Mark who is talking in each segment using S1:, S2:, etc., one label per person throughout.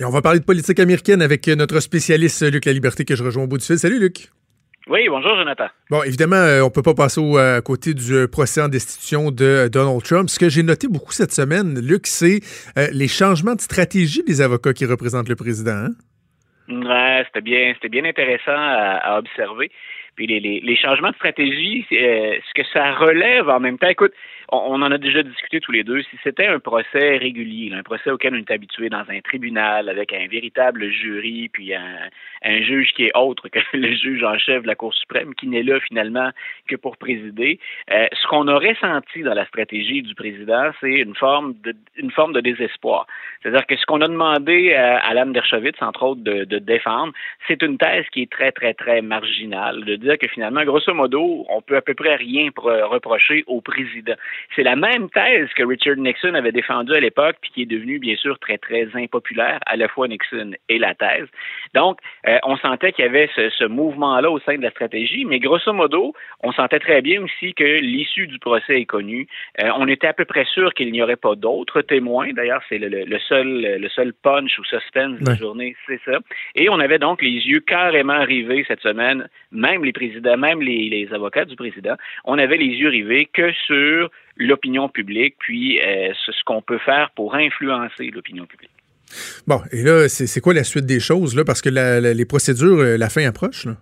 S1: Et on va parler de politique américaine avec notre spécialiste Luc La Liberté que je rejoins au bout du fil. Salut Luc.
S2: Oui, bonjour Jonathan.
S1: Bon, évidemment, euh, on peut pas passer au à côté du euh, procès en destitution de Donald Trump. Ce que j'ai noté beaucoup cette semaine, Luc, c'est euh, les changements de stratégie des avocats qui représentent le président. Hein?
S2: Ouais, c'était bien, c'était bien intéressant à, observer. Puis les, les, les, changements de stratégie, ce que ça relève en même temps, écoute, on, en a déjà discuté tous les deux. Si c'était un procès régulier, un procès auquel on est habitué dans un tribunal avec un véritable jury, puis un, juge qui est autre que le juge en chef de la Cour suprême, qui n'est là finalement que pour présider, euh, ce qu'on aurait senti dans la stratégie du président, c'est une forme de une forme de désespoir. C'est-à-dire que ce qu'on a demandé à Alan Dershowitz, entre autres, de, de défendre, c'est une thèse qui est très, très, très marginale, dire que finalement, grosso modo, on peut à peu près rien reprocher au président. C'est la même thèse que Richard Nixon avait défendue à l'époque, puis qui est devenue, bien sûr, très, très impopulaire, à la fois Nixon et la thèse. Donc, euh, on sentait qu'il y avait ce, mouvement-là au sein de la stratégie, mais grosso modo, on sentait très bien aussi que l'issue du procès est connue. Euh, on était à peu près sûr qu'il n'y aurait pas d'autres témoins. D'ailleurs, c'est le, seul, le seul punch ou suspense de la journée, c'est ça. Et on avait donc les yeux carrément rivés cette semaine, même les présidents, même les avocats du président, on avait les yeux rivés que sur l'opinion publique, puis euh, ce qu'on peut faire pour influencer l'opinion publique.
S1: Bon, et là, c'est quoi la suite des choses, là? Parce que les procédures, euh, la fin approche, là?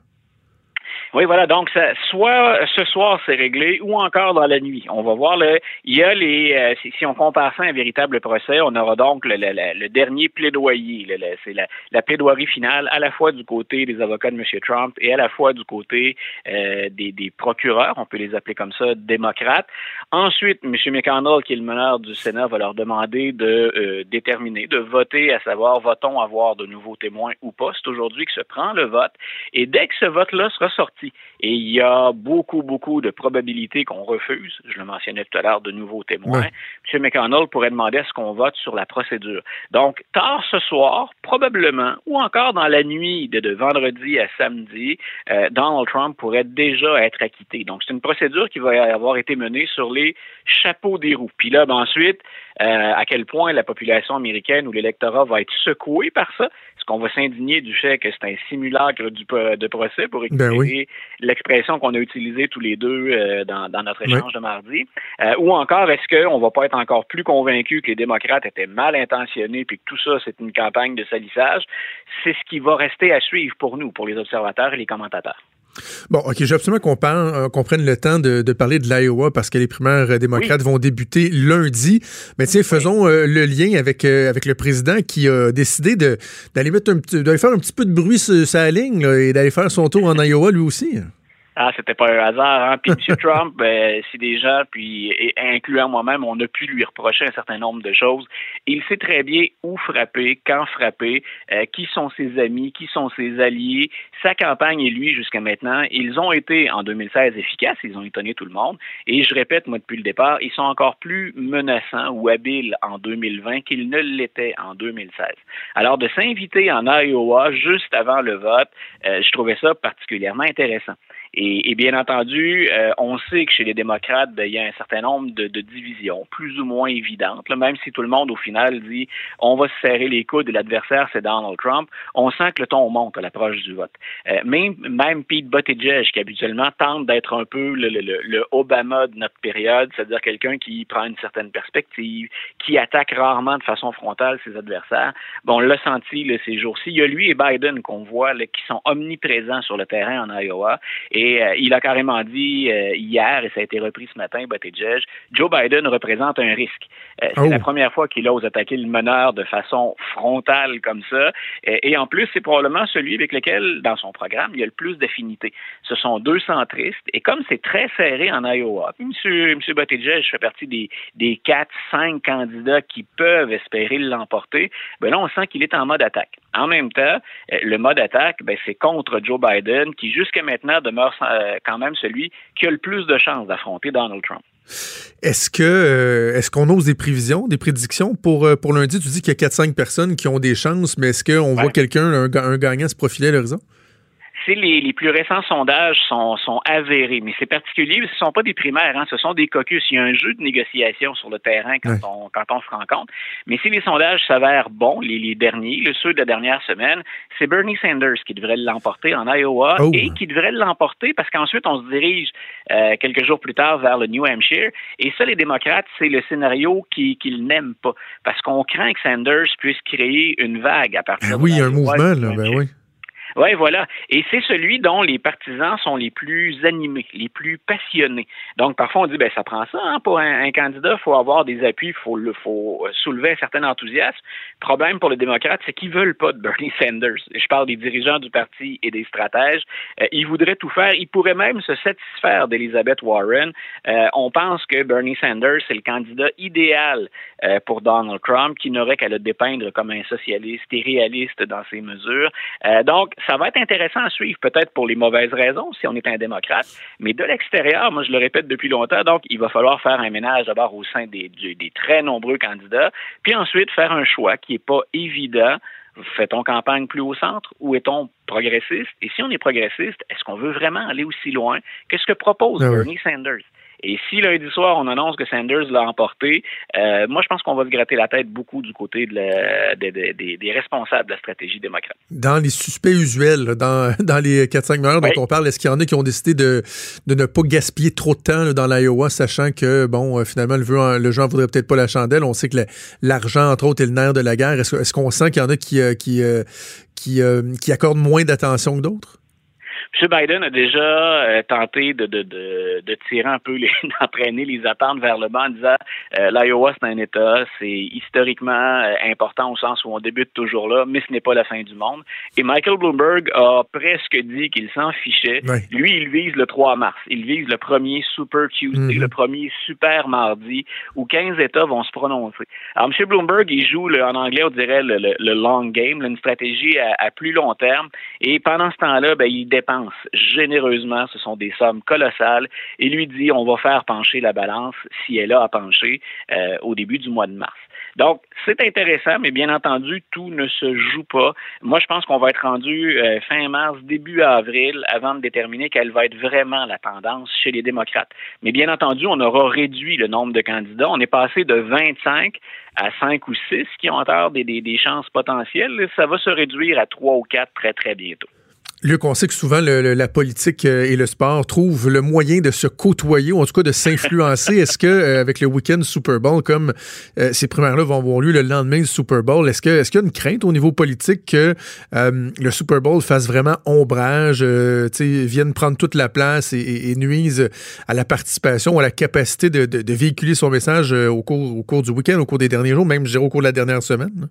S2: Oui, voilà. Donc, ça, soit ce soir, c'est réglé, ou encore dans la nuit. On va voir. Le, il y a les. Euh, si, on compare ça à un véritable procès, on aura donc le, dernier plaidoyer. c'est la, la, plaidoirie finale, à la fois du côté des avocats de M. Trump et à la fois du côté euh, des, procureurs, on peut les appeler comme ça, démocrates. Ensuite, M. McConnell, qui est le meneur du Sénat, va leur demander de euh, déterminer, de voter, à savoir, va-t-on avoir de nouveaux témoins ou pas? C'est aujourd'hui que se prend le vote. Et dès que ce vote-là sera sorti, et il y a beaucoup, beaucoup de probabilités qu'on refuse. Je le mentionnais tout à l'heure, de nouveaux témoins. M. McConnell pourrait demander à ce qu'on vote sur la procédure. Donc, tard ce soir, probablement, ou encore dans la nuit de, vendredi à samedi, euh, Donald Trump pourrait déjà être acquitté. Donc, c'est une procédure qui va avoir été menée sur les chapeaux des roues. Puis là, ben, ensuite, euh, à quel point la population américaine ou l'électorat va être secoué par ça. Est-ce qu'on va s'indigner du fait que c'est un simulacre du, de procès pour
S1: ben
S2: récupérer l'expression qu'on a utilisée tous les deux euh, dans, notre échange de mardi? Euh, ou encore, est-ce qu'on va pas être encore plus convaincu que les démocrates étaient mal intentionnés puis que tout ça, c'est une campagne de salissage? C'est ce qui va rester à suivre pour nous, pour les observateurs et les commentateurs.
S1: Bon, OK, j'ai absolument qu'on euh, prenne le temps de, parler de l'Iowa parce que les primaires démocrates vont débuter lundi. Mais tiens, faisons euh, le lien avec, euh, avec le président qui a décidé d'aller faire un petit peu de bruit sur, sa ligne et d'aller faire son tour en Iowa lui aussi.
S2: Ah, c'était pas un hasard. Hein? Puis M. Trump, ben, si des gens, puis incluant moi-même, on a pu lui reprocher un certain nombre de choses. Il sait très bien où frapper, quand frapper, euh, qui sont ses amis, qui sont ses alliés. Sa campagne et lui, jusqu'à maintenant, ils ont été en 2016 efficaces, ils ont étonné tout le monde. Et je répète, moi, depuis le départ, ils sont encore plus menaçants ou habiles en 2020 qu'ils ne l'étaient en 2016. Alors, de s'inviter en Iowa juste avant le vote, euh, je trouvais ça particulièrement intéressant. Et, bien entendu, euh, on sait que chez les démocrates, ben, il y a un certain nombre de, divisions, plus ou moins évidentes. même si tout le monde, au final, dit on va se serrer les coudes et l'adversaire, c'est Donald Trump, on sent que le ton monte à l'approche du vote. Euh, même, même Pete Buttigieg, qui habituellement tente d'être un peu le, le, Obama de notre période, c'est-à-dire quelqu'un qui prend une certaine perspective, qui attaque rarement de façon frontale ses adversaires, bon, on l'a senti ces jours-ci. Il y a lui et Biden qu'on voit qui sont omniprésents sur le terrain en Iowa. Et et euh, il a carrément dit euh, hier, et ça a été repris ce matin, Buttigieg, Joe Biden représente un risque. Euh, c'est la oh. première fois qu'il ose attaquer le meneur de façon frontale comme ça. Et, en plus, c'est probablement celui avec lequel, dans son programme, il y a le plus d'affinité. Ce sont deux centristes. Et comme c'est très serré en Iowa, puis M. Monsieur Buttigieg fait partie des, des quatre, cinq candidats qui peuvent espérer l'emporter, ben là, on sent qu'il est en mode attaque. En même temps, le mode attaque, ben, c'est contre Joe Biden, qui jusqu'à maintenant demeure euh, quand même celui qui a le plus de chances d'affronter Donald Trump.
S1: Est-ce que euh, est-ce qu'on ose des prévisions, des prédictions? Pour, euh, pour lundi? Tu dis qu'il y a 4-5 personnes qui ont des chances, mais est-ce qu'on voit quelqu'un, un, gagnant se profiler à l'horizon?
S2: Les, plus récents sondages sont, sont avérés, mais c'est particulier, ce ne sont pas des primaires, hein, ce sont des caucus. Il y a un jeu de négociation sur le terrain quand, on, quand on se rencontre. Mais si les sondages s'avèrent bons, les, derniers, le ceux de la dernière semaine, c'est Bernie Sanders qui devrait l'emporter en Iowa oh. et qui devrait l'emporter parce qu'ensuite on se dirige euh, quelques jours plus tard vers le New Hampshire. Et ça, les démocrates, c'est le scénario qu'ils n'aiment pas parce qu'on craint que Sanders puisse créer une vague à partir
S1: ben oui, un mouvement, là, ben oui.
S2: Oui, voilà. Et c'est celui dont les partisans sont les plus animés, les plus passionnés. Donc, parfois, on dit, ben, ça prend ça, hein, pour un, candidat, il faut avoir des appuis, il faut, faut soulever un certain enthousiasme. Problème pour les démocrates, c'est qu'ils veulent pas de Bernie Sanders. Je parle des dirigeants du parti et des stratèges. Euh, ils voudraient tout faire. Ils pourraient même se satisfaire d'Elizabeth Warren. Euh, on pense que Bernie Sanders, c'est le candidat idéal euh, pour Donald Trump, qui n'aurait qu'à le dépeindre comme un socialiste et réaliste dans ses mesures. donc, ça va être intéressant à suivre, peut-être pour les mauvaises raisons, si on est un démocrate, mais de l'extérieur, moi je le répète depuis longtemps, donc il va falloir faire un ménage d'abord au sein des, des très nombreux candidats, puis ensuite faire un choix qui n'est pas évident. Fait-on campagne plus au centre ou est-on progressiste? Et si on est progressiste, est-ce qu'on veut vraiment aller aussi loin? Qu'est-ce que propose ah Bernie Sanders? Et si lundi soir, on annonce que Sanders l'a emporté, euh, moi, je pense qu'on va se gratter la tête beaucoup du côté des responsables de la stratégie démocrate.
S1: Dans les suspects usuels, dans, les 4-5 meilleurs dont on parle, est-ce qu'il y en a qui ont décidé de, ne pas gaspiller trop de temps dans l'Iowa, sachant que, bon, euh, finalement, le, vœu, le gens ne voudrait peut-être pas la chandelle? On sait que l'argent, entre autres, est le nerf de la guerre. Est-ce qu'on sent qu'il y en a qui, euh, qui, qui accordent moins d'attention que d'autres?
S2: M. Biden a déjà euh, tenté de, de, de, de, tirer un peu, d'entraîner les attentes vers le bas en disant euh, l'Iowa, c'est un État, c'est historiquement euh, important au sens où on débute toujours là, mais ce n'est pas la fin du monde. Et Michael Bloomberg a presque dit qu'il s'en fichait. Lui, il vise le 3 mars. Il vise le premier Super Tuesday, mm-hmm. le premier Super Mardi, où 15 États vont se prononcer. Alors, M. Bloomberg, il joue, en anglais, on dirait le, le, long game, une stratégie à, à, plus long terme. Et pendant ce temps-là, ben, il dépense généreusement. Ce sont des sommes colossales. Et lui dit, on va faire pencher la balance si elle a à pencher euh, au début du mois de mars. Donc, c'est intéressant, mais bien entendu, tout ne se joue pas. Moi, je pense qu'on va être rendu euh, fin mars, début avril, avant de déterminer quelle va être vraiment la tendance chez les démocrates. Mais bien entendu, on aura réduit le nombre de candidats. On est passé de 25 à 5 ou 6 qui ont encore des, des chances potentielles. Ça va se réduire à 3 ou 4 très, très bientôt.
S1: Luc, on sait que souvent la politique euh, et le sport trouvent le moyen de se côtoyer ou en tout cas de s'influencer. est-ce que euh, avec le week-end Super Bowl, comme euh, ces primaires-là vont avoir lieu le lendemain du Super Bowl, est-ce que est-ce qu'il y a une crainte au niveau politique que le Super Bowl fasse vraiment ombrage, vienne prendre toute la place et, nuise à la participation, à la capacité de, véhiculer son message au cours au cours du week-end, au cours des derniers jours, même je dirais au cours de la dernière semaine?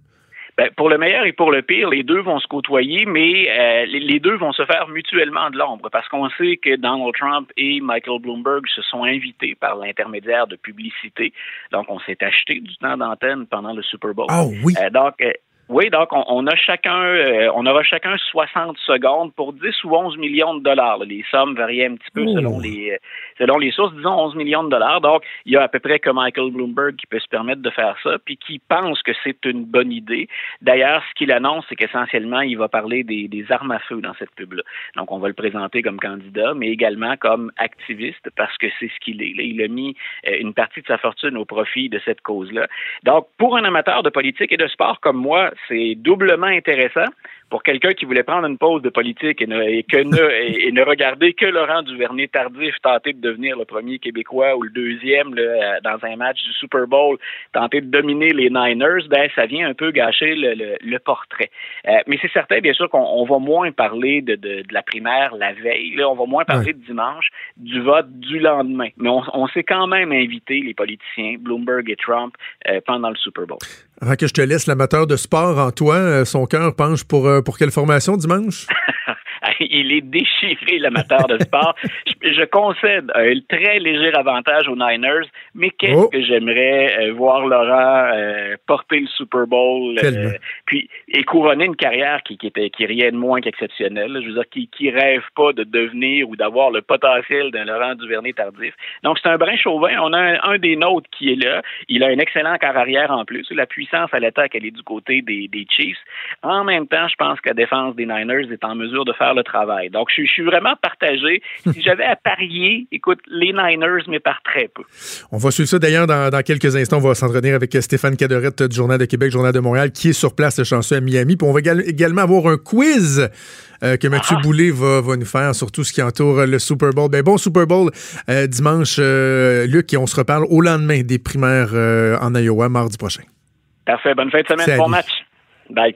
S2: Ben, pour le meilleur et pour le pire, les deux vont se côtoyer, mais euh, les deux vont se faire mutuellement de l'ombre parce qu'on sait que Donald Trump et Michael Bloomberg se sont invités par l'intermédiaire de publicité. Donc, on s'est acheté du temps d'antenne pendant le Super Bowl.
S1: Ah oui.
S2: Euh, donc, euh, oui, donc on, a chacun, euh, on aura chacun 60 secondes pour 10 ou 11 millions de dollars. Les sommes varient un petit peu selon les, euh, selon les sources, disons 11 millions de dollars. Donc, il y a à peu près que Michael Bloomberg qui peut se permettre de faire ça, puis qui pense que c'est une bonne idée. D'ailleurs, ce qu'il annonce, c'est qu'essentiellement, il va parler des, des, armes à feu dans cette pub-là. Donc, on va le présenter comme candidat, mais également comme activiste, parce que c'est ce qu'il est. Là, il a mis euh, une partie de sa fortune au profit de cette cause-là. Donc, pour un amateur de politique et de sport comme moi, c'est doublement intéressant pour quelqu'un qui voulait prendre une pause de politique et ne, que ne, et, ne regarder que Laurent Duvernay tardif tenter de devenir le premier Québécois ou le deuxième dans un match du Super Bowl, tenter de dominer les Niners, ben ça vient un peu gâcher le, portrait. Euh, mais c'est certain, bien sûr, qu'on va moins parler de, de, la primaire la veille, là, on va moins parler de dimanche, du vote du lendemain. Mais on, on s'est quand même invité, les politiciens, Bloomberg et Trump, euh, pendant le Super Bowl.
S1: Avant que je te laisse, l'amateur de sport en toi, euh, son cœur penche pour, euh, pour quelle formation dimanche?
S2: il est déchiré, l'amateur de sport. je, concède un très léger avantage aux Niners, mais qu'est-ce oh. que j'aimerais euh, voir Laurent porter le Super Bowl. puis, et couronner une carrière qui, qui était qui rien de moins qu'exceptionnelle. Je veux dire, qui, qui rêve pas de devenir ou d'avoir le potentiel d'un Laurent Duvernay tardif. Donc, c'est un brin chauvin. On a un, des nôtres qui est là. Il a un excellent carrière en plus. La puissance à l'attaque, elle est du côté des, des Chiefs. En même temps, je pense que la défense des Niners est en mesure de faire le travail. Donc, je, je suis vraiment partagé. Si j'avais à parier, écoute, les Niners, mais par très peu.
S1: On va suivre ça d'ailleurs dans, dans, quelques instants. On va s'entretenir avec Stéphane Cadorette du Journal de Québec, Journal de Montréal, qui est sur place, le chanceux à Miami. Puis on va également avoir un quiz euh, que Mathieu ah. Boulay va, va, nous faire sur tout ce qui entoure le Super Bowl. Ben, bon Super Bowl euh, dimanche, euh, Luc, et on se reparle au lendemain des primaires en Iowa, mardi prochain.
S2: Parfait. Bonne fin de semaine. Bon match. Bye.